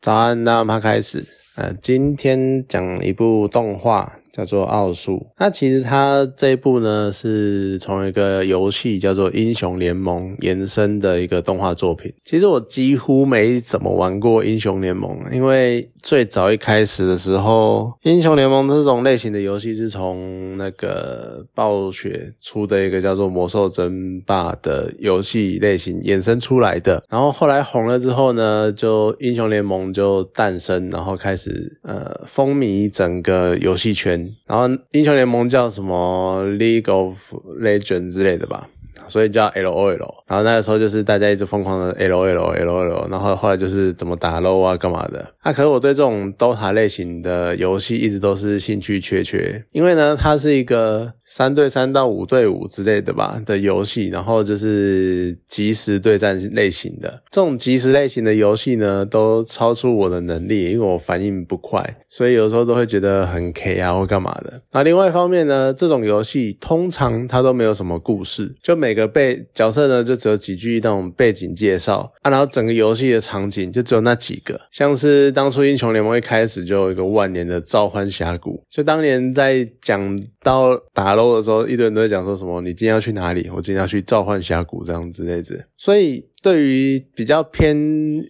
早安，那我们开始。呃，今天讲一部动画。叫做奥数，那其实它这一部呢是从一个游戏叫做英雄联盟延伸的一个动画作品。其实我几乎没怎么玩过英雄联盟，因为最早一开始的时候，英雄联盟这种类型的游戏是从那个暴雪出的一个叫做魔兽争霸的游戏类型衍生出来的。然后后来红了之后呢，就英雄联盟就诞生，然后开始呃风靡整个游戏圈。然后英雄联盟叫什么 League of Legends 之类的吧。所以叫 L O L，然后那个时候就是大家一直疯狂的 L O L L O L，然后后来就是怎么打 LO 啊干嘛的。那可是我对这种 DOTA 类型的游戏一直都是兴趣缺缺，因为呢它是一个三对三到五对五之类的吧的游戏，然后就是即时对战类型的。这种即时类型的游戏呢都超出我的能力，因为我反应不快，所以有时候都会觉得很 K 啊或干嘛的。那另外一方面呢，这种游戏通常它都没有什么故事，就每个背角色呢，就只有几句那种背景介绍啊，然后整个游戏的场景就只有那几个，像是当初英雄联盟一开始就有一个万年的召唤峡谷，就当年在讲到打 l 的时候，一堆人都在讲说什么，你今天要去哪里？我今天要去召唤峡谷这样子类的，所以。对于比较偏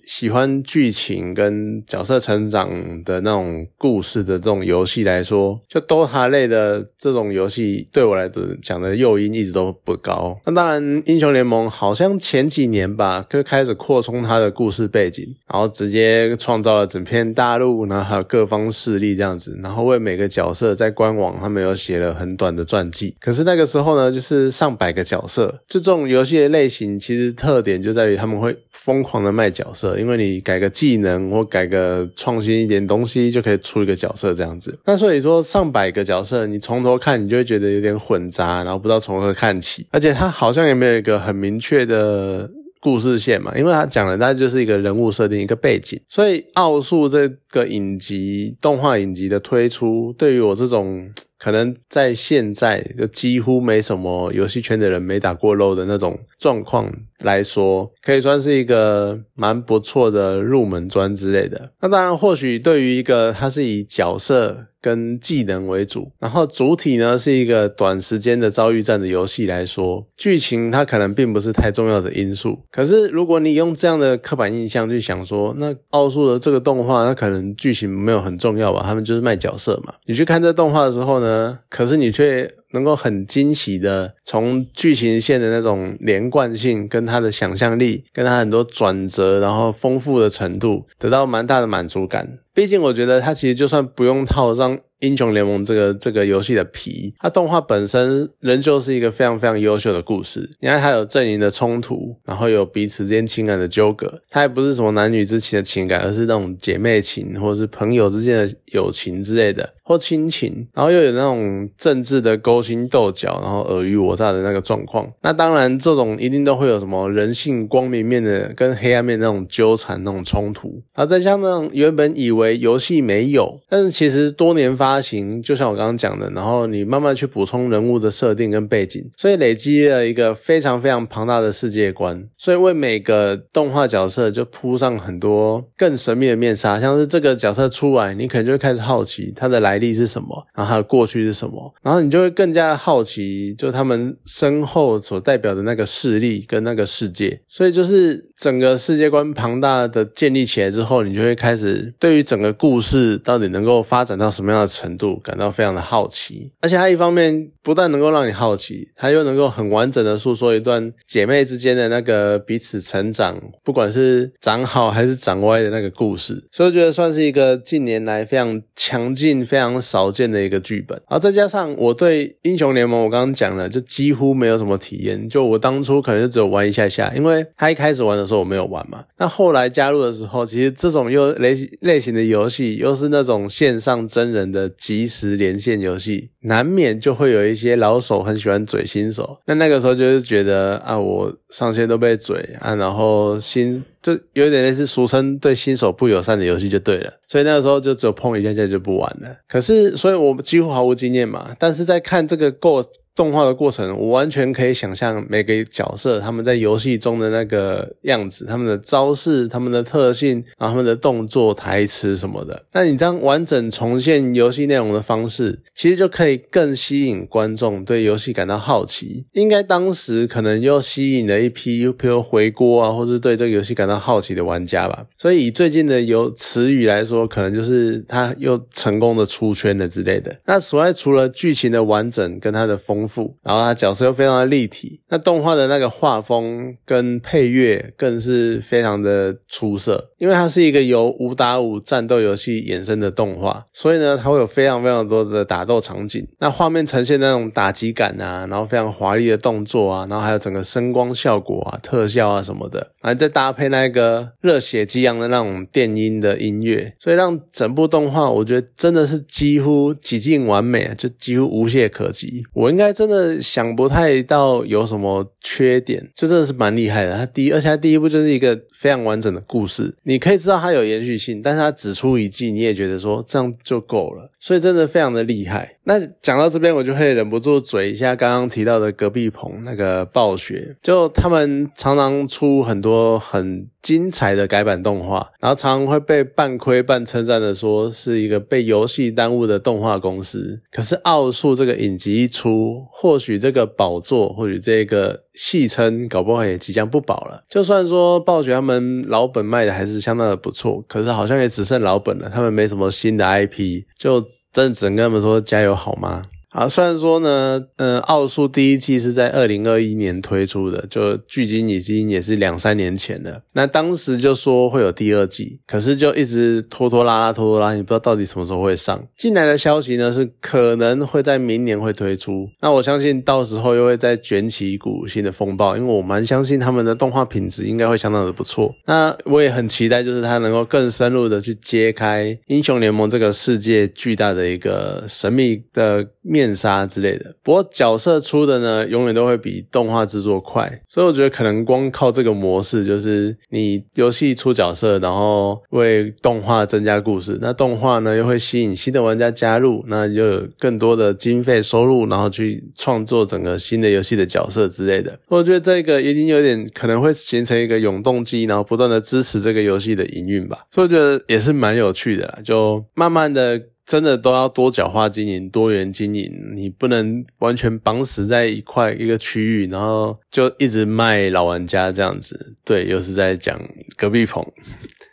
喜欢剧情跟角色成长的那种故事的这种游戏来说，就 DOTA 类的这种游戏对我来讲的诱因一直都不高。那当然，英雄联盟好像前几年吧，就开始扩充它的故事背景，然后直接创造了整片大陆，然后还有各方势力这样子，然后为每个角色在官网他们有写了很短的传记。可是那个时候呢，就是上百个角色，就这种游戏的类型，其实特点就是。在于他们会疯狂的卖角色，因为你改个技能或改个创新一点东西，就可以出一个角色这样子。那所以说上百个角色，你从头看，你就会觉得有点混杂，然后不知道从何看起。而且它好像也没有一个很明确的故事线嘛，因为它讲的大概就是一个人物设定、一个背景。所以奥数这个影集动画影集的推出，对于我这种。可能在现在就几乎没什么游戏圈的人没打过肉的那种状况来说，可以算是一个蛮不错的入门砖之类的。那当然，或许对于一个它是以角色跟技能为主，然后主体呢是一个短时间的遭遇战的游戏来说，剧情它可能并不是太重要的因素。可是如果你用这样的刻板印象去想说，那奥数的这个动画，那可能剧情没有很重要吧？他们就是卖角色嘛。你去看这动画的时候呢？可是你却能够很惊喜的从剧情线的那种连贯性，跟他的想象力，跟他很多转折，然后丰富的程度，得到蛮大的满足感。毕竟我觉得它其实就算不用套上。英雄联盟这个这个游戏的皮，它动画本身仍旧是一个非常非常优秀的故事。你看，它有阵营的冲突，然后有彼此之间情感的纠葛，它也不是什么男女之情的情感，而是那种姐妹情或者是朋友之间的友情之类的，或亲情，然后又有那种政治的勾心斗角，然后尔虞我诈的那个状况。那当然，这种一定都会有什么人性光明面的跟黑暗面那种纠缠那种冲突。然后再加上原本以为游戏没有，但是其实多年发。发行就像我刚刚讲的，然后你慢慢去补充人物的设定跟背景，所以累积了一个非常非常庞大的世界观，所以为每个动画角色就铺上很多更神秘的面纱，像是这个角色出来，你可能就会开始好奇他的来历是什么，然后他的过去是什么，然后你就会更加好奇，就他们身后所代表的那个势力跟那个世界，所以就是整个世界观庞大的建立起来之后，你就会开始对于整个故事到底能够发展到什么样的。程度感到非常的好奇，而且它一方面不但能够让你好奇，它又能够很完整的诉说一段姐妹之间的那个彼此成长，不管是长好还是长歪的那个故事，所以我觉得算是一个近年来非常强劲、非常少见的一个剧本。然后再加上我对英雄联盟，我刚刚讲了，就几乎没有什么体验。就我当初可能就只有玩一下下，因为他一开始玩的时候我没有玩嘛。那后来加入的时候，其实这种又类类型的游戏，又是那种线上真人的。即时连线游戏难免就会有一些老手很喜欢嘴新手，那那个时候就是觉得啊，我上线都被嘴啊，然后新就有点类似俗称对新手不友善的游戏就对了，所以那个时候就只有碰一下下就不玩了。可是，所以我几乎毫无经验嘛，但是在看这个过。动画的过程，我完全可以想象每个角色他们在游戏中的那个样子，他们的招式、他们的特性，然后他们的动作、台词什么的。那你这样完整重现游戏内容的方式，其实就可以更吸引观众对游戏感到好奇。应该当时可能又吸引了一批，比如回锅啊，或是对这个游戏感到好奇的玩家吧。所以以最近的游词语来说，可能就是他又成功的出圈了之类的。那此外，除了剧情的完整跟它的丰富，然后他角色又非常的立体，那动画的那个画风跟配乐更是非常的出色。因为它是一个由五打五战斗游戏衍生的动画，所以呢，它会有非常非常多的打斗场景。那画面呈现那种打击感啊，然后非常华丽的动作啊，然后还有整个声光效果啊、特效啊什么的，然后再搭配那个热血激昂的那种电音的音乐，所以让整部动画我觉得真的是几乎几近完美，就几乎无懈可击。我应该真的想不太到有什么缺点，就真的是蛮厉害的。他第一，而且他第一部就是一个非常完整的故事。你可以知道它有延续性，但是它只出一季，你也觉得说这样就够了，所以真的非常的厉害。那讲到这边，我就会忍不住嘴一下刚刚提到的隔壁棚那个暴雪，就他们常常出很多很精彩的改版动画，然后常常会被半亏半称赞的说是一个被游戏耽误的动画公司。可是奥数这个影集一出，或许这个宝座，或许这个戏称，搞不好也即将不保了。就算说暴雪他们老本卖的还是相当的不错，可是好像也只剩老本了，他们没什么新的 IP，就真的只能跟他们说加油好吗？啊，虽然说呢，嗯，奥数第一季是在二零二一年推出的，就距今已经也是两三年前了。那当时就说会有第二季，可是就一直拖拖拉拉，拖拖拉，你不知道到底什么时候会上。进来的消息呢是可能会在明年会推出。那我相信到时候又会再卷起一股新的风暴，因为我蛮相信他们的动画品质应该会相当的不错。那我也很期待，就是它能够更深入的去揭开英雄联盟这个世界巨大的一个神秘的面。面纱之类的，不过角色出的呢，永远都会比动画制作快，所以我觉得可能光靠这个模式，就是你游戏出角色，然后为动画增加故事，那动画呢又会吸引新的玩家加入，那又有更多的经费收入，然后去创作整个新的游戏的角色之类的。我觉得这个已经有点可能会形成一个永动机，然后不断的支持这个游戏的营运吧，所以我觉得也是蛮有趣的啦，就慢慢的。真的都要多角化经营、多元经营，你不能完全绑死在一块一个区域，然后就一直卖老玩家这样子。对，又是在讲隔壁棚。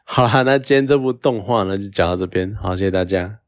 好啦，那今天这部动画呢就讲到这边，好，谢谢大家。